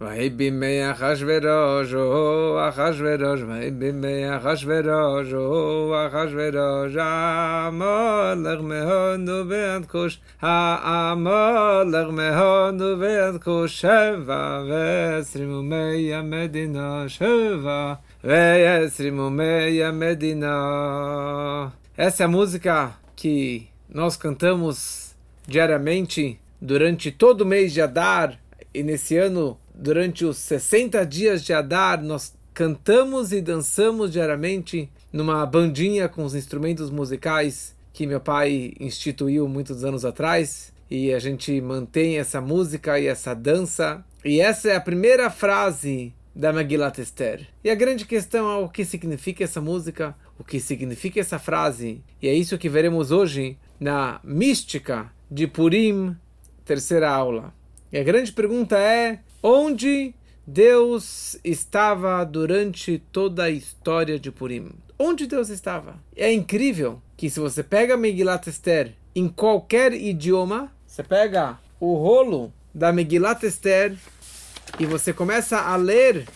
ויהי בימי אחשורוש, או אחשורוש, ויהי בימי אחשורוש, או אחשורוש, המולך מהונו ועד כוש, המולך מהונו ועד כוש, שבע ועשרים ומאה מדינה, שבע ועשרים ומאה מדינה. Essa é a música que nós cantamos diariamente durante todo o mês de Adar e nesse ano durante os 60 dias de Adar, nós cantamos e dançamos diariamente numa bandinha com os instrumentos musicais que meu pai instituiu muitos anos atrás. E a gente mantém essa música e essa dança. E essa é a primeira frase da Megillat Esther. E a grande questão é o que significa essa música, o que significa essa frase. E é isso que veremos hoje na mística de Purim, terceira aula. E a grande pergunta é onde Deus estava durante toda a história de Purim. Onde Deus estava? É incrível que se você pega Megillat Esther em qualquer idioma, você pega o rolo da Megillat Esther e você começa a ler,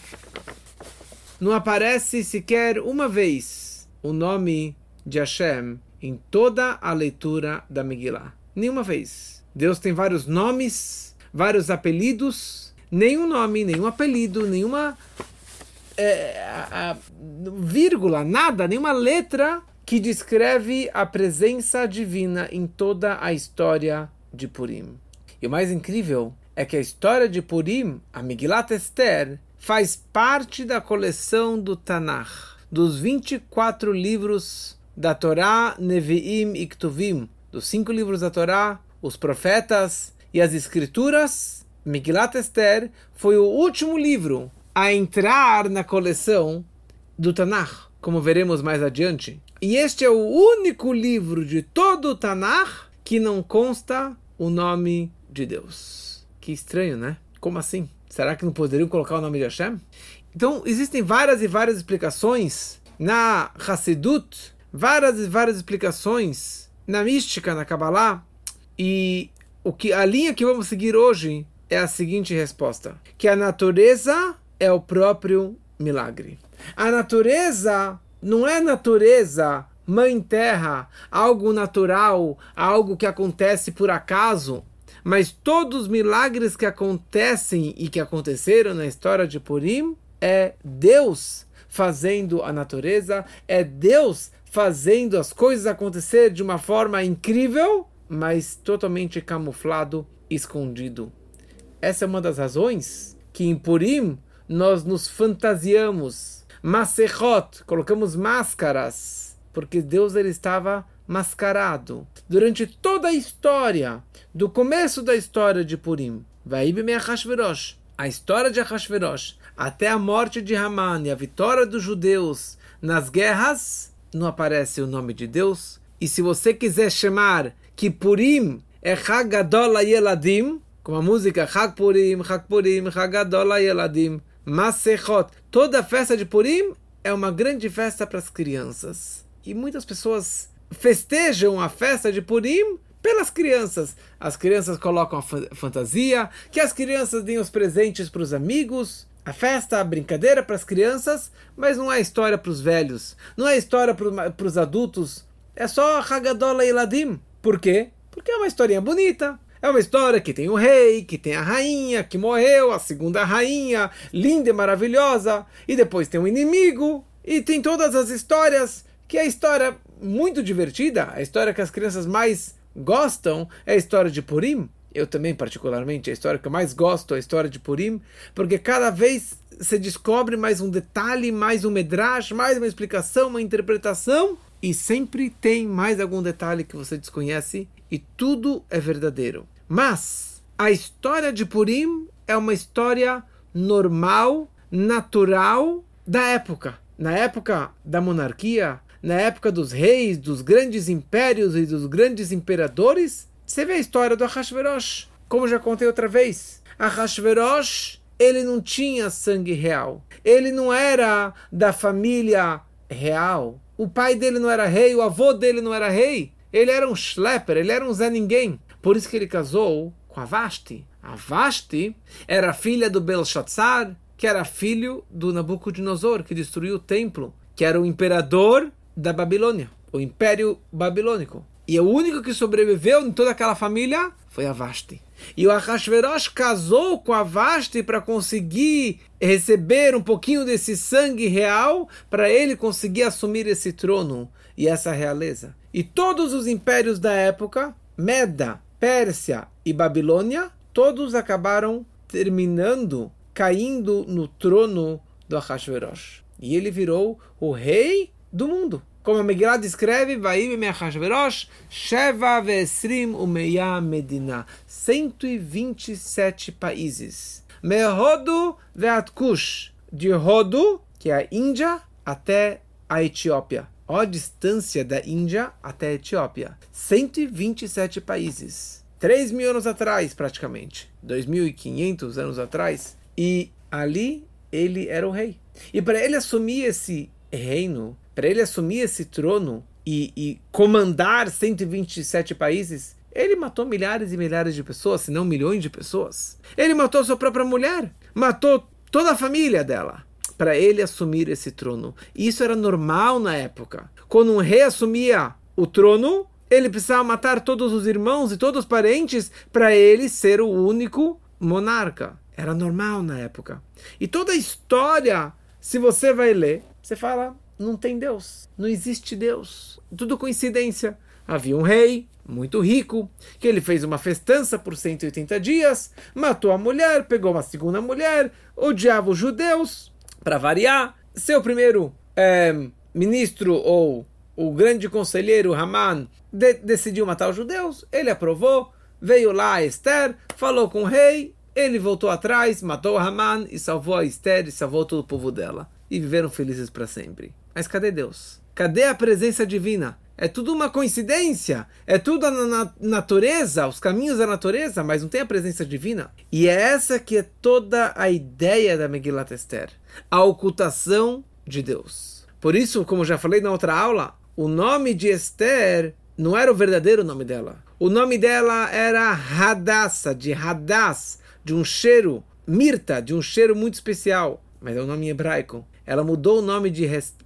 não aparece sequer uma vez o nome de Hashem em toda a leitura da Megillah. Nenhuma vez. Deus tem vários nomes, vários apelidos, nenhum nome, nenhum apelido, nenhuma é, a, a, vírgula, nada, nenhuma letra que descreve a presença divina em toda a história de Purim. E o mais incrível é que a história de Purim, a Megillat Esther, faz parte da coleção do Tanakh, dos 24 livros da Torá, Nevi'im e Ktuvim, dos cinco livros da Torá, os profetas e as escrituras Megillat Esther foi o último livro a entrar na coleção do Tanakh, como veremos mais adiante. E este é o único livro de todo o Tanakh que não consta o nome de Deus. Que estranho, né? Como assim? Será que não poderiam colocar o nome de Hashem? Então, existem várias e várias explicações na Hassidut, várias e várias explicações na mística, na Kabbalah, e o que a linha que vamos seguir hoje é a seguinte resposta: que a natureza é o próprio milagre. A natureza não é natureza, mãe terra, algo natural, algo que acontece por acaso, mas todos os milagres que acontecem e que aconteceram na história de Purim é Deus fazendo a natureza, é Deus fazendo as coisas acontecer de uma forma incrível, mas totalmente camuflado, escondido. Essa é uma das razões que em Purim nós nos fantasiamos. Masechot, colocamos máscaras, porque Deus ele estava mascarado. Durante toda a história, do começo da história de Purim, a história de Achashverosh, até a morte de Haman e a vitória dos judeus nas guerras, não aparece o nome de Deus. E se você quiser chamar que Purim é Hagadol Yeladim, como a música Chag Purim, Chag Purim, Chag Adol Yeladim, Masechot. Toda festa de Purim é uma grande festa para as crianças. E muitas pessoas festejam a festa de Purim pelas crianças. As crianças colocam a fantasia, que as crianças deem os presentes para os amigos. A festa, a brincadeira para as crianças, mas não é história para os velhos, não é história para os adultos. É só Hagadola e Ladim. Por quê? Porque é uma historinha bonita. É uma história que tem o rei, que tem a rainha que morreu, a segunda rainha, linda e maravilhosa, e depois tem o um inimigo, e tem todas as histórias, que é a história muito divertida, a história que as crianças mais gostam é a história de Purim. Eu também, particularmente, a história que eu mais gosto é a história de Purim, porque cada vez se descobre mais um detalhe, mais um medrash, mais uma explicação, uma interpretação, e sempre tem mais algum detalhe que você desconhece, e tudo é verdadeiro. Mas a história de Purim é uma história normal, natural da época. Na época da monarquia, na época dos reis, dos grandes impérios e dos grandes imperadores, você vê a história do Ahasverosh, como já contei outra vez. Ahasverosh, ele não tinha sangue real. Ele não era da família real. O pai dele não era rei, o avô dele não era rei. Ele era um schlepper, ele era um Zé Ninguém. Por isso que ele casou com a Vasti. A Vashti era filha do Belshazzar, que era filho do Nabucodonosor, que destruiu o templo, que era o imperador da Babilônia, o Império Babilônico. E o único que sobreviveu em toda aquela família foi a Vashti. E o Ahasverosh casou com a Vashti para conseguir receber um pouquinho desse sangue real, para ele conseguir assumir esse trono e essa realeza. E todos os impérios da época, Meda, Pérsia e Babilônia, todos acabaram terminando, caindo no trono do Ahasverosh. E ele virou o rei do mundo. Como a Megillah descreve, Vaim Meachashverosh, Sheva Vesrim Umeya Medina. 127 países. Mehodo Veatkush. De Rodo, que é a Índia, até a Etiópia. Olha a distância da Índia até a Etiópia. 127 países. 3 mil anos atrás, praticamente. 2.500 anos atrás. E ali ele era o rei. E para ele assumir esse reino, para ele assumir esse trono e, e, comandar 127 países, ele matou milhares e milhares de pessoas, se não milhões de pessoas. Ele matou sua própria mulher, matou toda a família dela para ele assumir esse trono. Isso era normal na época. Quando um rei assumia o trono, ele precisava matar todos os irmãos e todos os parentes para ele ser o único monarca. Era normal na época. E toda a história, se você vai ler, você fala: não tem Deus, não existe Deus. Tudo coincidência. Havia um rei muito rico, que ele fez uma festança por 180 dias, matou a mulher, pegou uma segunda mulher, odiava os judeus, para variar. Seu primeiro é, ministro ou o grande conselheiro Haman de, decidiu matar os judeus, ele aprovou, veio lá a Esther, falou com o rei, ele voltou atrás, matou Haman e salvou a Esther e salvou todo o povo dela. E viveram felizes para sempre. Mas cadê Deus? Cadê a presença divina? É tudo uma coincidência, é tudo na natureza, os caminhos da natureza, mas não tem a presença divina. E é essa que é toda a ideia da Megillat Esther, a ocultação de Deus. Por isso, como já falei na outra aula, o nome de Esther não era o verdadeiro nome dela. O nome dela era Hadassah, de Hadass, de um cheiro, Mirta, de um cheiro muito especial, mas é um nome hebraico. Ela mudou o nome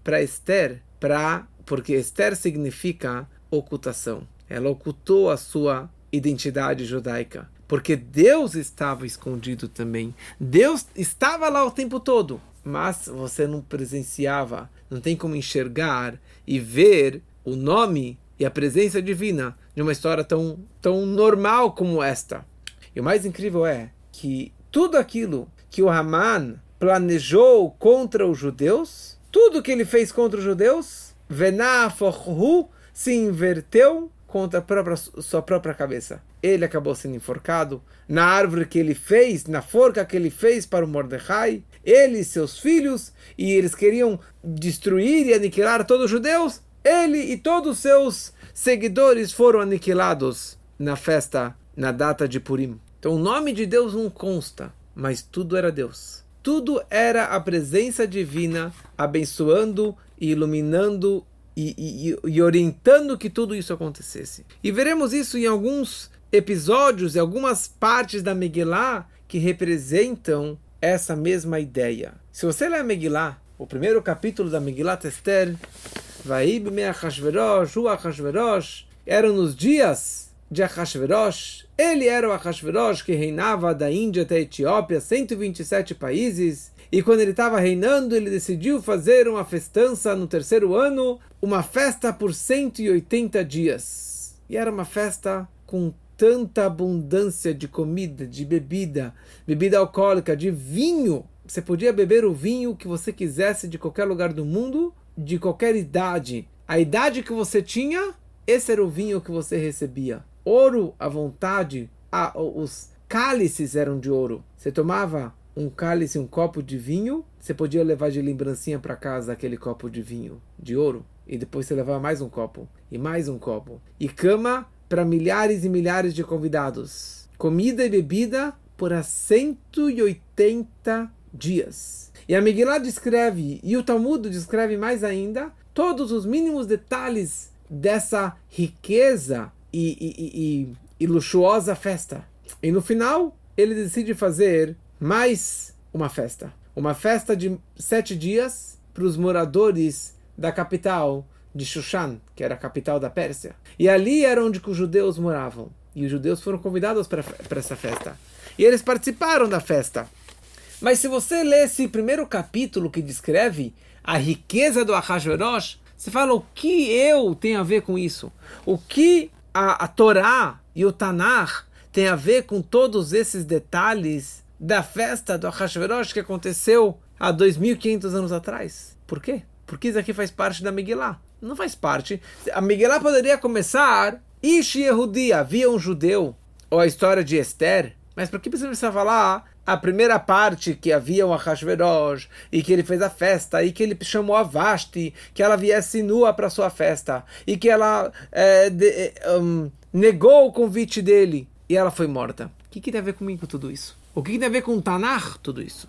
para Esther para porque Esther significa ocultação. Ela ocultou a sua identidade judaica. Porque Deus estava escondido também. Deus estava lá o tempo todo, mas você não presenciava, não tem como enxergar e ver o nome e a presença divina de uma história tão, tão normal como esta. E o mais incrível é que tudo aquilo que o Haman planejou contra os judeus, tudo que ele fez contra os judeus, Venaforhu se inverteu contra a própria, sua própria cabeça. Ele acabou sendo enforcado na árvore que ele fez, na forca que ele fez para o Mordecai, ele e seus filhos, e eles queriam destruir e aniquilar todos os judeus. Ele e todos os seus seguidores foram aniquilados na festa, na data de Purim. Então o nome de Deus não consta, mas tudo era Deus. Tudo era a presença divina abençoando e iluminando e, e, e, orientando que tudo isso acontecesse. E veremos isso em alguns episódios, em algumas partes da Megillah que representam essa mesma ideia. Se você ler a Megillah, o primeiro capítulo da Megillah Esther, Vaib me Achashverosh, o Achashverosh, eram nos dias de Achashverosh. Ele era o Achashverosh que reinava da Índia até a Etiópia, 127 países. E quando ele estava reinando, ele decidiu fazer uma festança no terceiro ano, uma festa por 180 dias. E era uma festa com tanta abundância de comida, de bebida, bebida alcoólica, de vinho. Você podia beber o vinho que você quisesse de qualquer lugar do mundo, de qualquer idade. A idade que você tinha, esse era o vinho que você recebia. Ouro à vontade, os cálices eram de ouro. Você tomava um cálice, um copo de vinho, você podia levar de lembrancinha para casa aquele copo de vinho de ouro. E depois você levava mais um copo, e mais um copo. E cama para milhares e milhares de convidados. Comida e bebida por 180 dias. E a Megillah descreve, e o Talmud descreve mais ainda, todos os mínimos detalhes dessa riqueza e, e, e, e luxuosa festa. E no final, ele decide fazer mais uma festa. Uma festa de sete dias para os moradores da capital de Shushan, que era a capital da Pérsia. E ali era onde os judeus moravam. E os judeus foram convidados para essa festa. E eles participaram da festa. Mas se você lê esse primeiro capítulo que descreve a riqueza do Ahasverosh, você fala o que eu tenho a ver com isso? O que a, a Torá e o Tanakh tem a ver com todos esses detalhes da festa do Ahasverosh que aconteceu há 2.500 anos atrás? Por quê? Porque isso aqui faz parte da Megillah. Não faz parte. A Megillah poderia começar Ish Yehudi, havia um judeu, ou a história de Esther, mas por que precisa falar a primeira parte que havia um Ahasverosh e que ele fez a festa e que ele chamou a Vasti que ela viesse nua para sua festa e que ela é, de, um, negou o convite dele e ela foi morta. O que, que tem a ver comigo tudo isso? O que, que tem a ver com Tanar tudo isso?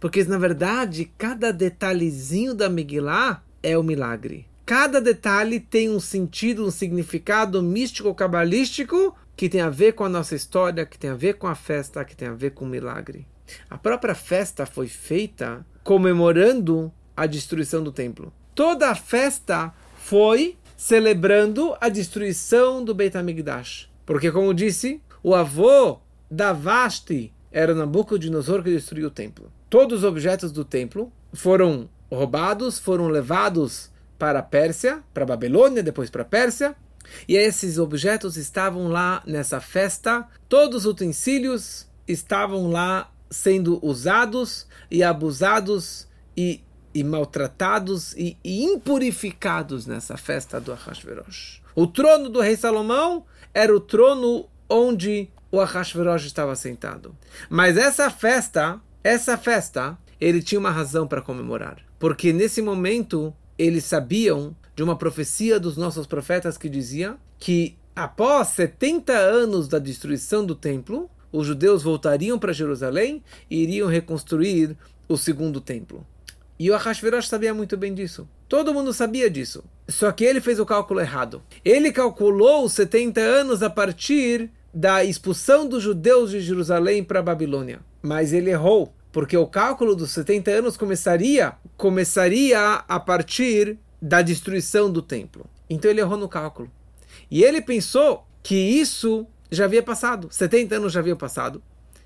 Porque na verdade cada detalhezinho da Megillah é o milagre. Cada detalhe tem um sentido, um significado místico, cabalístico que tem a ver com a nossa história, que tem a ver com a festa, que tem a ver com o milagre. A própria festa foi feita comemorando a destruição do templo. Toda a festa foi celebrando a destruição do Beit HaMikdash. Porque, como disse, o avô da Vasti era Nabucodonosor que destruiu o templo. Todos os objetos do templo foram roubados, foram levados para a Pérsia, para a Babilônia, depois para a Pérsia, e esses objetos estavam lá nessa festa, todos os utensílios estavam lá sendo usados e abusados e, e maltratados e, e, impurificados nessa festa do Ahasverosh. O trono do rei Salomão era o trono onde o Ahasverosh estava sentado. Mas essa festa, essa festa, ele tinha uma razão para comemorar. Porque nesse momento eles sabiam de uma profecia dos nossos profetas que dizia que após 70 anos da destruição do templo, os judeus voltariam para Jerusalém e iriam reconstruir o segundo templo. E o Ahasverosh sabia muito bem disso. Todo mundo sabia disso. Só que ele fez o cálculo errado. Ele calculou os 70 anos a partir da expulsão dos judeus de Jerusalém para a Babilônia. Mas ele errou, porque o cálculo dos 70 anos começaria começaria a partir da destruição do templo. Então ele errou no cálculo. E ele pensou que isso já havia passado, 70 anos já haviam passado.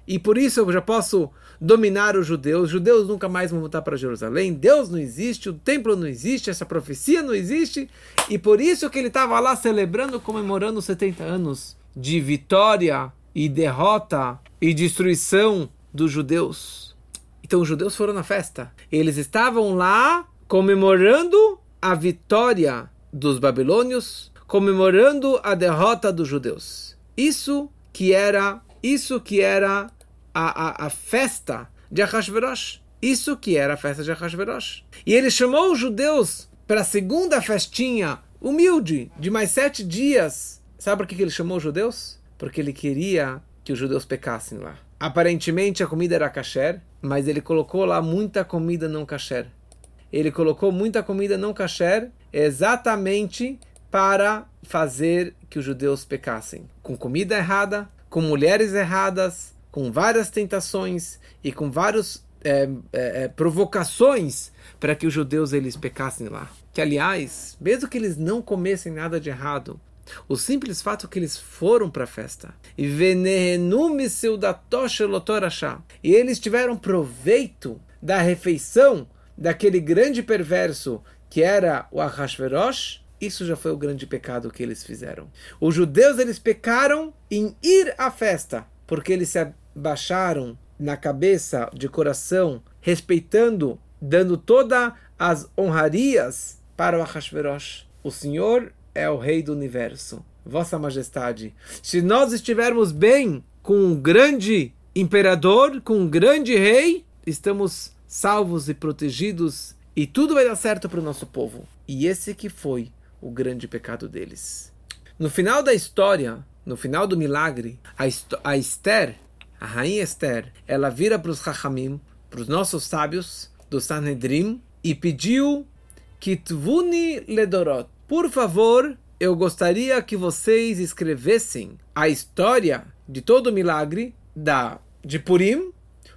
E por isso eu já posso dominar os judeus. Os judeus nunca mais vão voltar para Jerusalém. Deus não existe, o templo não existe, essa profecia não existe. E por isso que ele estava lá celebrando, comemorando os 70 anos de vitória e derrota e destruição dos judeus. Então os judeus foram na festa. Eles estavam lá comemorando a vitória dos babilônios, comemorando a derrota dos judeus. Isso que era, isso que era a, a, a festa de Ahasverosh. Isso que era a festa de Ahasverosh. E ele chamou os judeus para a segunda festinha humilde de mais sete dias. Sabe por que ele chamou os judeus? Porque ele queria que os judeus pecassem lá. Aparentemente a comida era kasher, mas ele colocou lá muita comida não kasher ele colocou muita comida não kasher exatamente para fazer que os judeus pecassem. Com comida errada, com mulheres erradas, com várias tentações e com várias é, é, é, provocações para que os judeus eles pecassem lá. Que, aliás, mesmo que eles não comessem nada de errado, o simples fato que eles foram para a festa e e eles tiveram proveito da refeição daquele grande perverso que era o Ahasverosh, isso já foi o grande pecado que eles fizeram. Os judeus eles pecaram em ir à festa, porque eles se abaixaram na cabeça, de coração, respeitando, dando todas as honrarias para o Ahasverosh. O Senhor é o Rei do Universo. Vossa Majestade, se nós estivermos bem com um grande imperador, com um grande rei, estamos salvos e protegidos e tudo vai dar certo para o nosso povo. E esse que foi o grande pecado deles. No final da história, no final do milagre, a, a Esther, a rainha Esther, ela vira para os Chachamim, para os nossos sábios do Sanhedrin, e pediu que Tvuni Ledorot, por favor, eu gostaria que vocês escrevessem a história de todo o milagre da de Purim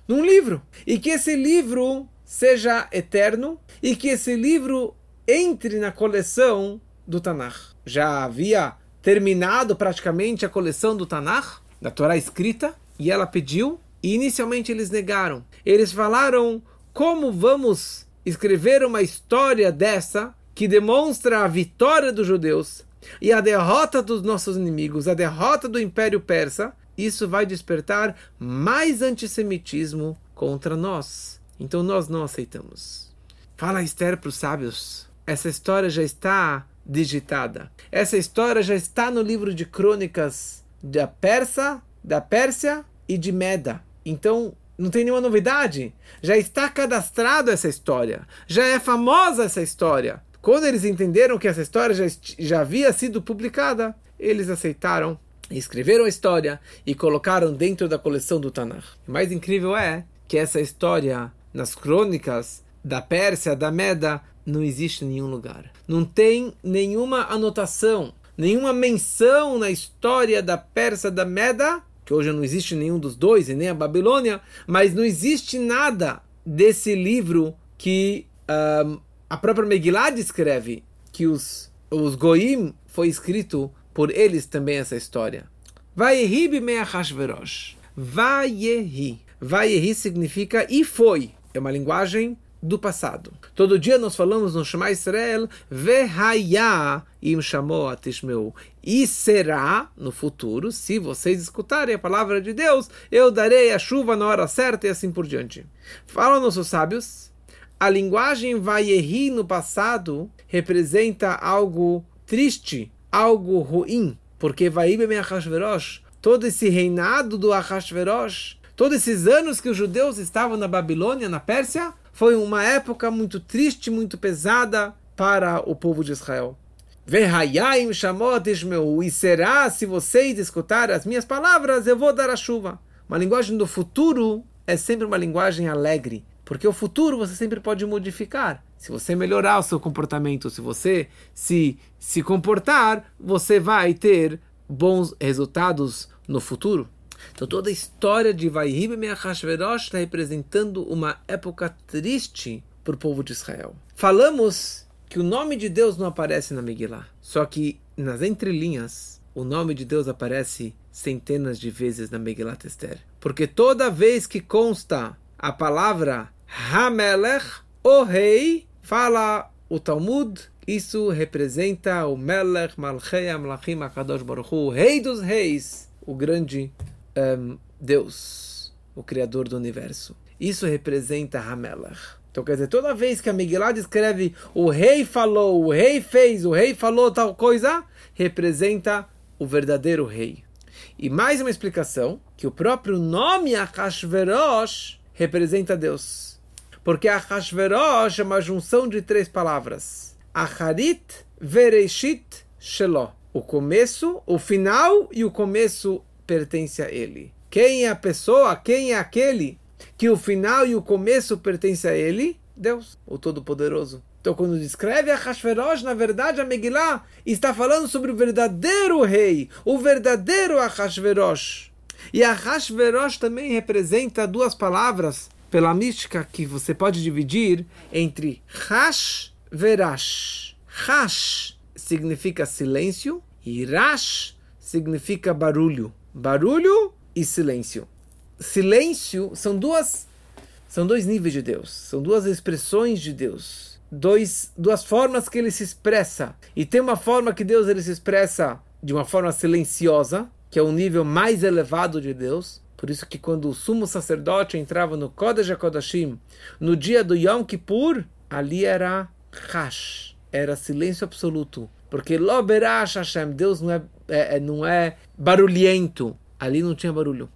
num livro. E que esse livro seja eterno e que esse livro entre na coleção do Tanakh. Já havia terminado praticamente a coleção do Tanakh, da Torá escrita, e ela pediu, e inicialmente eles negaram. Eles falaram: como vamos escrever uma história dessa que demonstra a vitória dos judeus e a derrota dos nossos inimigos, a derrota do Império Persa? Isso vai despertar mais antissemitismo contra nós. Então nós não aceitamos. Fala Esther para os sábios. Essa história já está digitada. Essa história já está no livro de crônicas da Persa, da Pérsia e de Meda. Então, não tem nenhuma novidade. Já está cadastrado essa história. Já é famosa essa história. Quando eles entenderam que essa história já, já havia sido publicada, eles aceitaram, escreveram a história e colocaram dentro da coleção do Tanakh. O mais incrível é que essa história, nas crônicas da Pérsia, da Meda, não existe em nenhum lugar. Não tem nenhuma anotação, nenhuma menção na história da Pérsia, da Meda, que hoje não existe nenhum dos dois, e nem a Babilônia, mas não existe nada desse livro que um, a própria Megillah descreve, que os, os Goim foi escrito por eles também essa história. Vayehi b'me'achashverosh. Vayehi. Vayehi significa e foi. É uma linguagem do passado. Todo dia nós falamos no Shema Israel, Vehaya im chamou atishmeu. E será, no futuro, se vocês escutarem a palavra de Deus, eu darei a chuva na hora certa e assim por diante. Falam nossos sábios, a linguagem Vayehi no passado representa algo triste, algo ruim, porque Vaibem Achashverosh, todo esse reinado do Achashverosh, todos esses anos que os judeus estavam na Babilônia, na Pérsia, foi uma época muito triste, muito pesada para o povo de Israel. Verhayim chamou e será, se vocês escutarem as minhas palavras, eu vou dar a chuva. Uma linguagem do futuro é sempre uma linguagem alegre, porque o futuro você sempre pode modificar. Se você melhorar o seu comportamento, se você se, se comportar, você vai ter bons resultados no futuro. Então toda a história de Vaihib Meachashverosh está representando uma época triste para o povo de Israel. Falamos que o nome de Deus não aparece na Megillah, só que nas entrelinhas o nome de Deus aparece centenas de vezes na Megillah Esther. Porque toda vez que consta a palavra Hamelech, o rei, fala o Talmud, isso representa o Melech Malchei Amlachim Akadosh Baruch o rei dos reis, o grande um, Deus, o Criador do universo. Isso representa Hamelach. Então, quer dizer, toda vez que a Megillah descreve o rei falou, o rei fez, o rei falou tal coisa, representa o verdadeiro rei. E mais uma explicação, que o próprio nome Achashverosh representa Deus. Porque Achashverosh é uma junção de três palavras. Acharit, Vereshit, Shelo. O começo, o final e o começo pertence a ele. Quem é a pessoa? Quem é aquele que o final e o começo pertence a ele? Deus, o Todo-Poderoso. Então, quando descreve a Hashverosh, na verdade, a Megillah está falando sobre o verdadeiro rei, o verdadeiro Ahashverosh. E a Hashverosh também representa duas palavras pela mística que você pode dividir entre Hash Verash. Hash significa silêncio e Rash significa barulho barulho e silêncio. Silêncio são duas são dois níveis de Deus, são duas expressões de Deus, dois, duas formas que ele se expressa. E tem uma forma que Deus ele se expressa de uma forma silenciosa, que é o nível mais elevado de Deus. Por isso que quando o sumo sacerdote entrava no Kodesh HaKodashim, no dia do Yom Kippur, ali era Hash, era silêncio absoluto. Porque Loberash Hashem, Deus não é, é, é, não é barulhento. Ali não tinha barulho.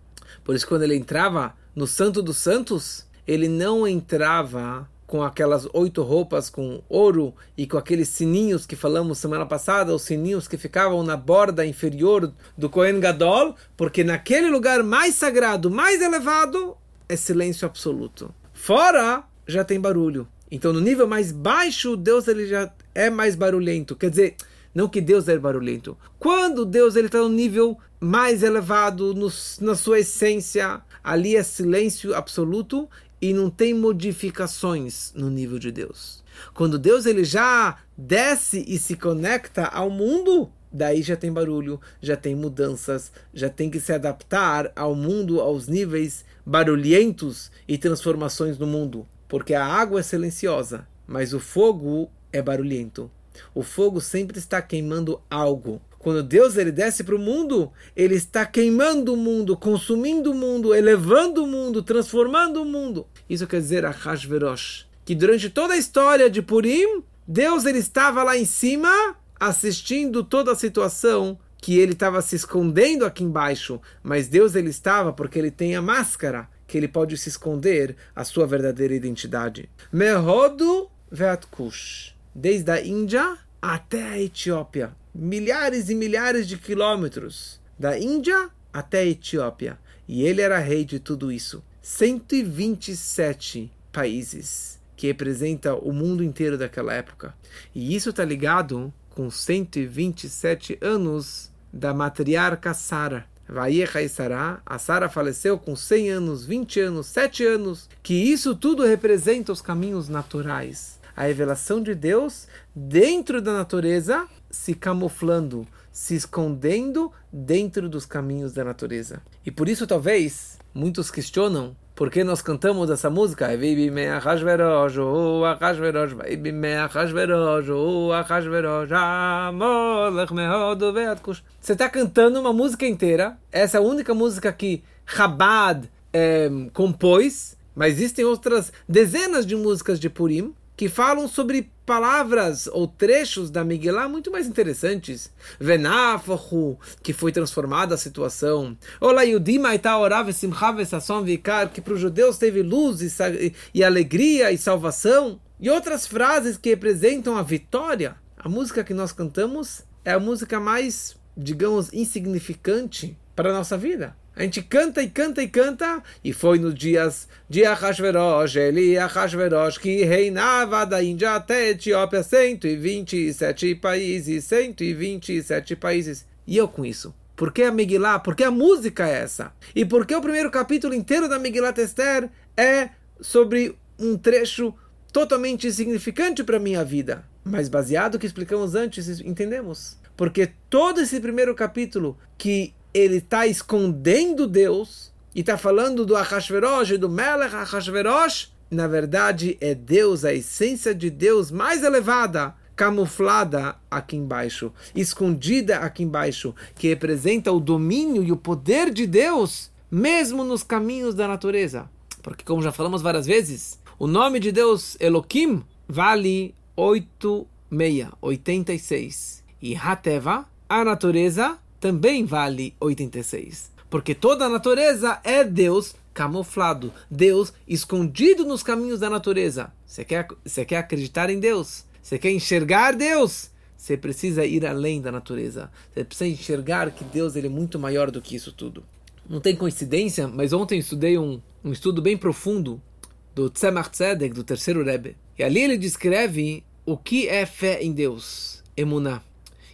Por isso, quando ele entrava no Santo dos Santos, ele não entrava com aquelas oito roupas com ouro e com aqueles sininhos que falamos semana passada, os sininhos que ficavam na borda inferior do Kohen Gadol, porque naquele lugar mais sagrado, mais elevado, é silêncio absoluto. Fora já tem barulho. Então, no nível mais baixo, Deus ele já é mais barulhento. Quer dizer, não que Deus é barulhento. Quando Deus ele está no nível mais elevado, no, na sua essência, ali é silêncio absoluto e não tem modificações no nível de Deus. Quando Deus ele já desce e se conecta ao mundo, daí já tem barulho, já tem mudanças, já tem que se adaptar ao mundo, aos níveis barulhentos e transformações no mundo. Porque a água é silenciosa, mas o fogo é barulhento. O fogo sempre está queimando algo. Quando Deus ele desce para o mundo, ele está queimando o mundo, consumindo o mundo, elevando o mundo, transformando o mundo. Isso quer dizer Ahashverosh, que durante toda a história de Purim, Deus ele estava lá em cima assistindo toda a situação que ele estava se escondendo aqui embaixo, mas Deus ele estava porque ele tem a máscara que ele pode se esconder a sua verdadeira identidade. Mehodo Veatkush, desde a Índia até a Etiópia, milhares e milhares de quilômetros, da Índia até a Etiópia, e ele era rei de tudo isso. 127 países que representa o mundo inteiro daquela época. E isso está ligado com 127 anos da matriarca Sara. Vaiecha Sará, a Sara faleceu com 100 anos, 20 anos, 7 anos, que isso tudo representa os caminhos naturais. A revelação de Deus dentro da natureza, se camuflando, se escondendo dentro dos caminhos da natureza. E por isso, talvez, muitos questionam por que nós cantamos essa música? Você está cantando uma música inteira. Essa é a única música que Chabad é, compôs. Mas existem outras dezenas de músicas de Purim que falam sobre palavras ou trechos da Megillah muito mais interessantes. Venafahu, que foi transformada a situação. Vikar, que para os judeus teve luz e, e alegria e salvação. E outras frases que representam a vitória. A música que nós cantamos é a música mais, digamos, insignificante para a nossa vida. A gente canta e canta e canta, e foi nos dias de Ahasverosh, Eli Ahasverosh, que reinava da Índia até Etiópia, 127 países, 127 países. E eu com isso? Por que a Megillah? Por que a música é essa? E por que o primeiro capítulo inteiro da Megillah Esther é sobre um trecho totalmente insignificante para a minha vida? Mas baseado no que explicamos antes, entendemos. Porque todo esse primeiro capítulo que ele está escondendo Deus e está falando do Ahashverosh, do Melech Ahashverosh, na verdade é Deus, a essência de Deus mais elevada, camuflada aqui embaixo, escondida aqui embaixo, que representa o domínio e o poder de Deus, mesmo nos caminhos da natureza. Porque, como já falamos várias vezes, o nome de Deus, Elohim, vale 86, 86. E Hateva, a natureza, também vale 86. Porque toda a natureza é Deus camuflado, Deus escondido nos caminhos da natureza. Você quer, você quer acreditar em Deus? Você quer enxergar Deus? Você precisa ir além da natureza. Você precisa enxergar que Deus ele é muito maior do que isso tudo. Não tem coincidência, mas ontem estudei um, um estudo bem profundo do Tzemach Tzedek, do terceiro Rebbe. E ali ele descreve o que é fé em Deus, emuná.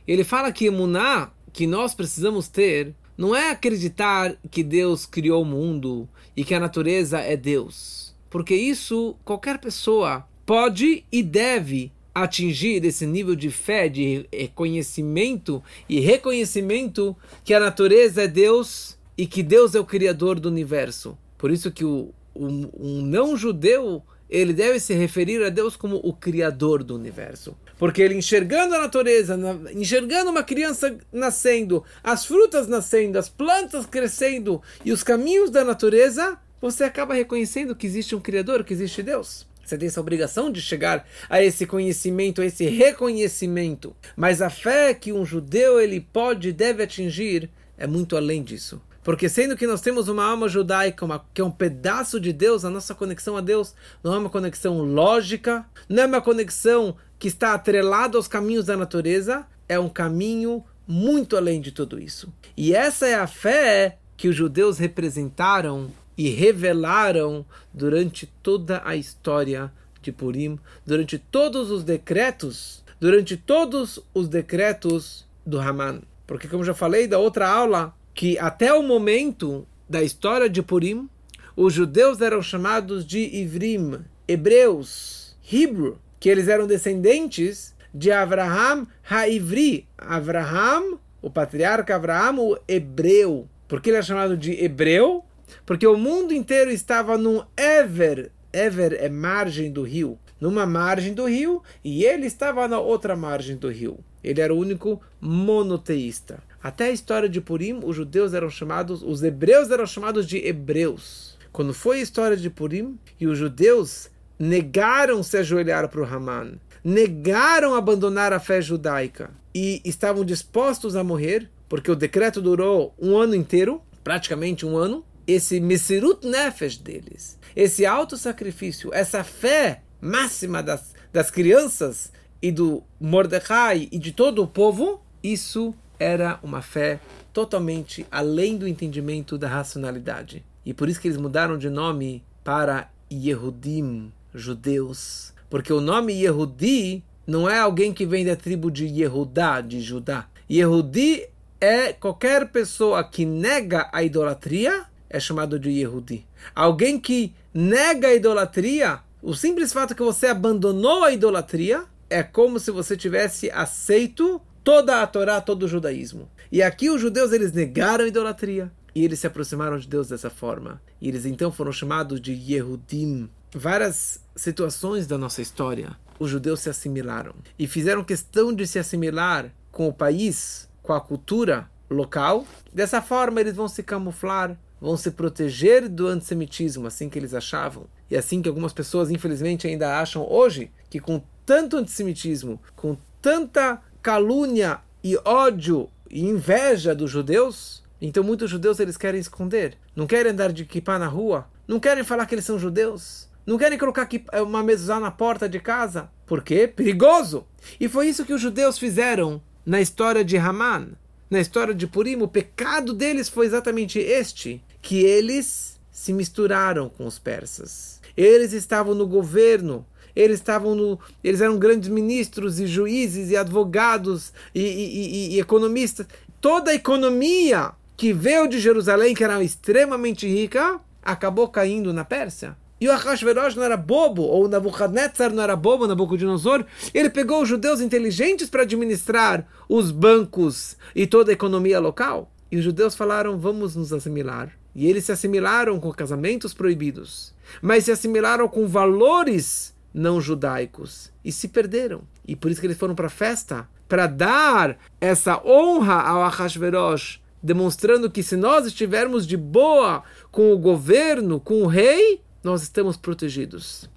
Ele fala que emuná que nós precisamos ter não é acreditar que Deus criou o mundo e que a natureza é Deus. Porque isso qualquer pessoa pode e deve atingir esse nível de fé, de conhecimento e reconhecimento que a natureza é Deus e que Deus é o criador do universo. Por isso que o, um, um não judeu ele deve se referir a Deus como o criador do universo. Porque ele enxergando a natureza, enxergando uma criança nascendo, as frutas nascendo, as plantas crescendo e os caminhos da natureza, você acaba reconhecendo que existe um criador, que existe Deus. Você tem essa obrigação de chegar a esse conhecimento, a esse reconhecimento. Mas a fé que um judeu ele pode e deve atingir é muito além disso. Porque sendo que nós temos uma alma judaica, uma, que é um pedaço de Deus, a nossa conexão a Deus não é uma conexão lógica, não é uma conexão que está atrelada aos caminhos da natureza, é um caminho muito além de tudo isso. E essa é a fé que os judeus representaram e revelaram durante toda a história de Purim, durante todos os decretos, durante todos os decretos do Haman. Porque como já falei da outra aula, que até o momento da história de Purim, os judeus eram chamados de Ivrim, hebreus, Hebrew, que eles eram descendentes de Abraham Haivri. Abraham, o patriarca Abraham, o hebreu. Por que ele é chamado de hebreu? Porque o mundo inteiro estava num Ever. Ever é margem do rio. Numa margem do rio, e ele estava na outra margem do rio. Ele era o único monoteísta. Até a história de Purim, os judeus eram chamados, os hebreus eram chamados de hebreus. Quando foi a história de Purim, e os judeus negaram se ajoelhar para o Haman, negaram abandonar a fé judaica e estavam dispostos a morrer, porque o decreto durou um ano inteiro, praticamente um ano, esse Mesirut Nefesh deles, esse auto-sacrifício, essa fé máxima das, das crianças e do Mordecai e de todo o povo, isso era uma fé totalmente além do entendimento da racionalidade. E por isso que eles mudaram de nome para Yehudim, judeus. Porque o nome Yehudi não é alguém que vem da tribo de Yehudá, de Judá. Yehudi é qualquer pessoa que nega a idolatria, é chamado de Yehudi. Alguém que nega a idolatria, o simples fato que você abandonou a idolatria, é como se você tivesse aceito toda a Torá, todo o judaísmo. E aqui os judeus eles negaram a idolatria e eles se aproximaram de Deus dessa forma. E eles então foram chamados de Yehudim. Várias situações da nossa história, os judeus se assimilaram e fizeram questão de se assimilar com o país, com a cultura local. Dessa forma eles vão se camuflar, vão se proteger do antissemitismo, assim que eles achavam. E assim que algumas pessoas, infelizmente, ainda acham hoje que com tanto antissemitismo, com tanta calúnia e ódio e inveja dos judeus, então muitos judeus eles querem esconder, não querem andar de kippah na rua, não querem falar que eles são judeus, não querem colocar uma mesa na porta de casa. Por quê? Perigoso! E foi isso que os judeus fizeram na história de Haman, na história de Purim. O pecado deles foi exatamente este, que eles se misturaram com os persas. Eles estavam no governo, eles estavam no, eles eram grandes ministros e juízes e advogados e, e, e, e economistas. Toda a economia que veio de Jerusalém, que era extremamente rica, acabou caindo na Pérsia. E o Ahasverosh não era bobo, ou Nabucodonosor não era bobo, Nabucodonosor. Ele pegou os judeus inteligentes para administrar os bancos e toda a economia local. E os judeus falaram: vamos nos assimilar. E eles se assimilaram com casamentos proibidos, mas se assimilaram com valores não judaicos e se perderam. E por isso que eles foram para a festa para dar essa honra ao Ahasverosh, demonstrando que se nós estivermos de boa com o governo, com o rei, nós estamos protegidos.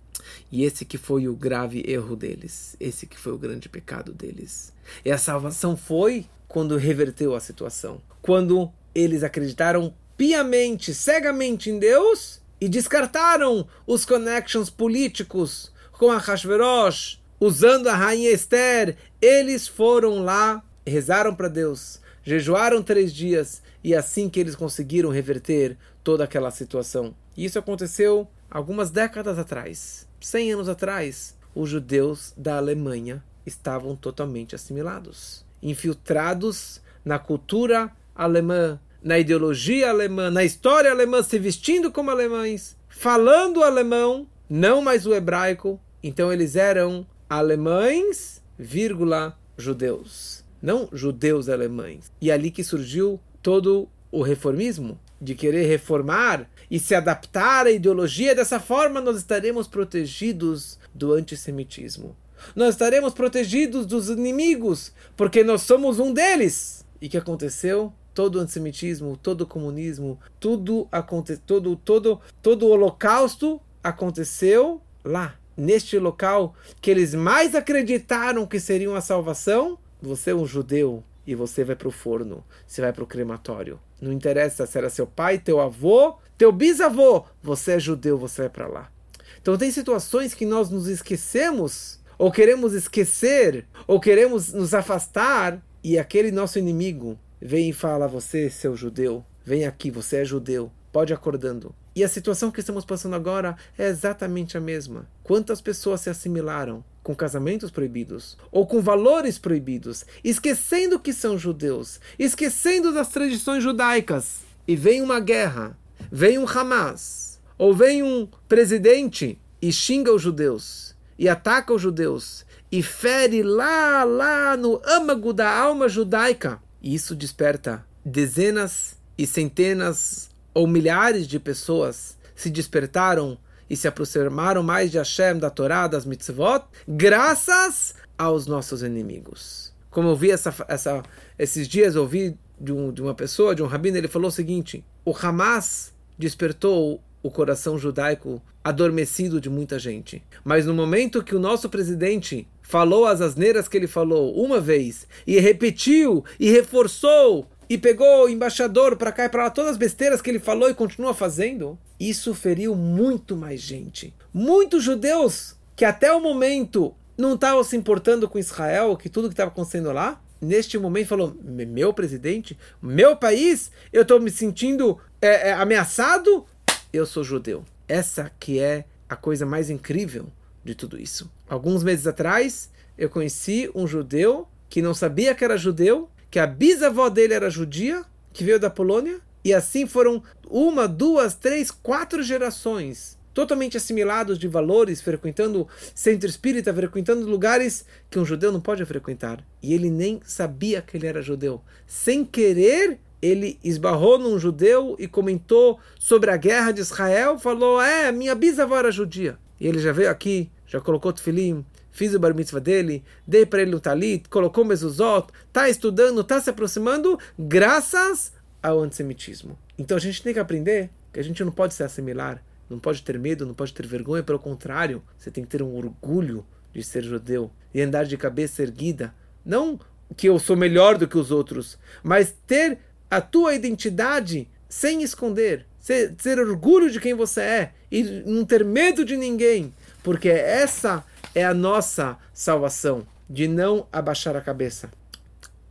E esse que foi o grave erro deles, esse que foi o grande pecado deles. E a salvação foi quando reverteu a situação, quando eles acreditaram piamente, cegamente em Deus e descartaram os connections políticos com a Hashverosh, usando a rainha Esther, eles foram lá, rezaram para Deus, jejuaram três dias e assim que eles conseguiram reverter toda aquela situação. E isso aconteceu algumas décadas atrás, 100 anos atrás. Os judeus da Alemanha estavam totalmente assimilados, infiltrados na cultura alemã, na ideologia alemã, na história alemã, se vestindo como alemães, falando alemão, não mais o hebraico, então eles eram alemães, vírgula, judeus. Não judeus alemães. E ali que surgiu todo o reformismo, de querer reformar e se adaptar à ideologia. Dessa forma, nós estaremos protegidos do antissemitismo. Nós estaremos protegidos dos inimigos, porque nós somos um deles. E que aconteceu? Todo o antissemitismo, todo o comunismo, tudo aconte todo, todo, todo o holocausto aconteceu lá, neste local que eles mais acreditaram que seria uma salvação, você é um judeu e você vai para o forno, você vai para o crematório. Não interessa se era seu pai, teu avô, teu bisavô, você é judeu, você vai para lá. Então tem situações que nós nos esquecemos, ou queremos esquecer, ou queremos nos afastar, e aquele nosso inimigo vem e fala: Você, seu judeu, vem aqui, você é judeu, pode acordando. E a situação que estamos passando agora é exatamente a mesma. Quantas pessoas se assimilaram com casamentos proibidos ou com valores proibidos, esquecendo que são judeus, esquecendo das tradições judaicas, e vem uma guerra, vem um Hamas, ou vem um presidente e xinga os judeus, e ataca os judeus, e fere lá, lá no âmago da alma judaica, e isso desperta dezenas e centenas ou milhares de pessoas se despertaram e se aproximaram mais de Hashem, da Torá, das mitzvot, graças aos nossos inimigos. Como eu vi essa, essa, esses dias, eu ouvi de, um, de uma pessoa, de um rabino, ele falou o seguinte: o Hamas despertou o coração judaico adormecido de muita gente. Mas no momento que o nosso presidente falou as asneiras que ele falou uma vez e repetiu e reforçou e pegou o embaixador para cá e para lá, todas as besteiras que ele falou e continua fazendo, isso feriu muito mais gente. Muitos judeus que até o momento não estavam se importando com Israel, que tudo que estava acontecendo lá, neste momento falou: meu presidente, meu país, eu estou me sentindo é, é, ameaçado, eu sou judeu. Essa que é a coisa mais incrível de tudo isso. Alguns meses atrás, eu conheci um judeu que não sabia que era judeu, que a bisavó dele era judia, que veio da Polônia, e assim foram uma, duas, três, quatro gerações totalmente assimilados de valores, frequentando centro espírita, frequentando lugares que um judeu não pode frequentar. E ele nem sabia que ele era judeu. Sem querer, ele esbarrou num judeu e comentou sobre a guerra de Israel, falou: "É, minha bisavó era judia". E ele já veio aqui, já colocou tefilim, fiz o bar mitzvah dele, dei para ele o talit, colocou mezuzot, está estudando, está se aproximando, graças ao antissemitismo. Então a gente tem que aprender que a gente não pode se assimilar, não pode ter medo, não pode ter vergonha, pelo contrário, você tem que ter um orgulho de ser judeu e andar de cabeça erguida. Não que eu sou melhor do que os outros, mas ter a tua identidade sem esconder, ser, ter orgulho de quem você é e não ter medo de ninguém, porque essa é a nossa salvação, de não abaixar a cabeça.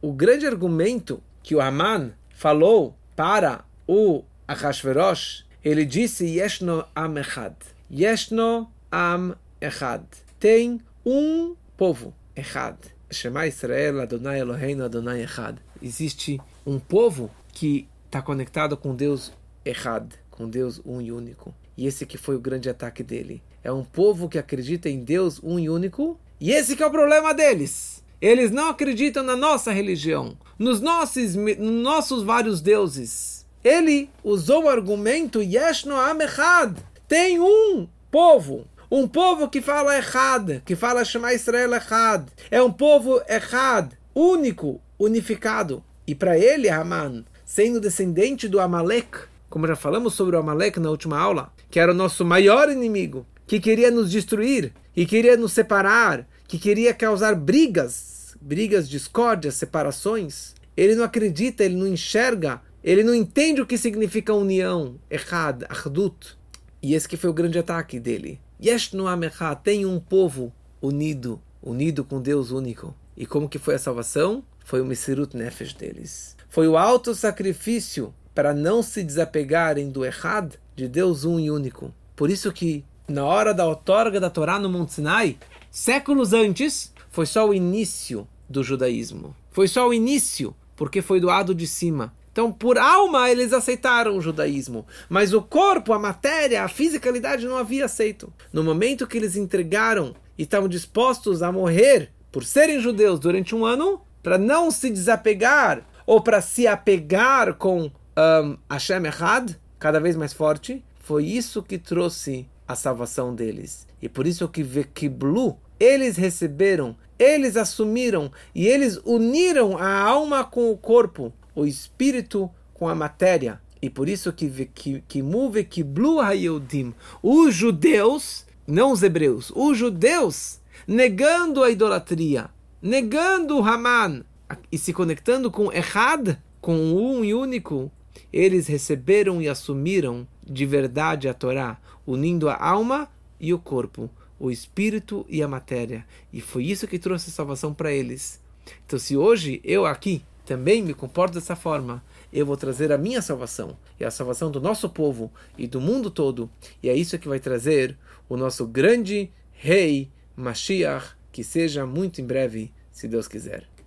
O grande argumento que o Haman falou para o Ahashverosh, ele disse Yeshno Am Echad. Yeshno Am Echad. Tem um povo, Echad. Shema Israel, Adonai Eloheinu, Adonai Echad. Existe um povo que está conectado com Deus errado, com Deus um e único. E esse que foi o grande ataque dele. É um povo que acredita em Deus um e único. E esse que é o problema deles. Eles não acreditam na nossa religião, nos nossos, nos nossos vários deuses. Ele usou o argumento Yeshno Amechad. Tem um povo, um povo que fala errado, que fala Shema Israel errado. É um povo errado, único, unificado. E para ele, Haman, sendo descendente do Amalek, como já falamos sobre o Amalek na última aula, que era o nosso maior inimigo, que queria nos destruir, que queria nos separar, que queria causar brigas, brigas, discórdias, separações. Ele não acredita, ele não enxerga, ele não entende o que significa união, Echad, Achdut. E esse que foi o grande ataque dele. Yesh no Amechad, tem um povo unido, unido com Deus único. E como que foi a salvação? Foi o Mesirut Nefesh deles. Foi o alto sacrifício para não se desapegarem do errado de Deus um e único. Por isso que na hora da outorga da Torá no Monte Sinai, séculos antes, foi só o início do judaísmo. Foi só o início, porque foi doado de cima. Então, por alma, eles aceitaram o judaísmo, mas o corpo, a matéria, a fisicalidade não havia aceito. No momento que eles entregaram e estavam dispostos a morrer por serem judeus durante um ano, para não se desapegar ou para se apegar com um, Hashem Echad, cada vez mais forte, foi isso que trouxe a salvação deles. E por isso que Vekiblu, eles receberam, eles assumiram e eles uniram a alma com o corpo, o espírito com a matéria. E por isso que Kimu Vekiblu Hayudim, os judeus, não os hebreus, os judeus, negando a idolatria, negando o Haman e se conectando com Echad, com um e único, eles receberam e assumiram de verdade a Torá, unindo a alma e o corpo, o espírito e a matéria. E foi isso que trouxe a salvação para eles. Então, se hoje eu aqui também me comporto dessa forma, eu vou trazer a minha salvação e a salvação do nosso povo e do mundo todo. E é isso que vai trazer o nosso grande rei Mashiach, que seja muito em breve, se Deus quiser.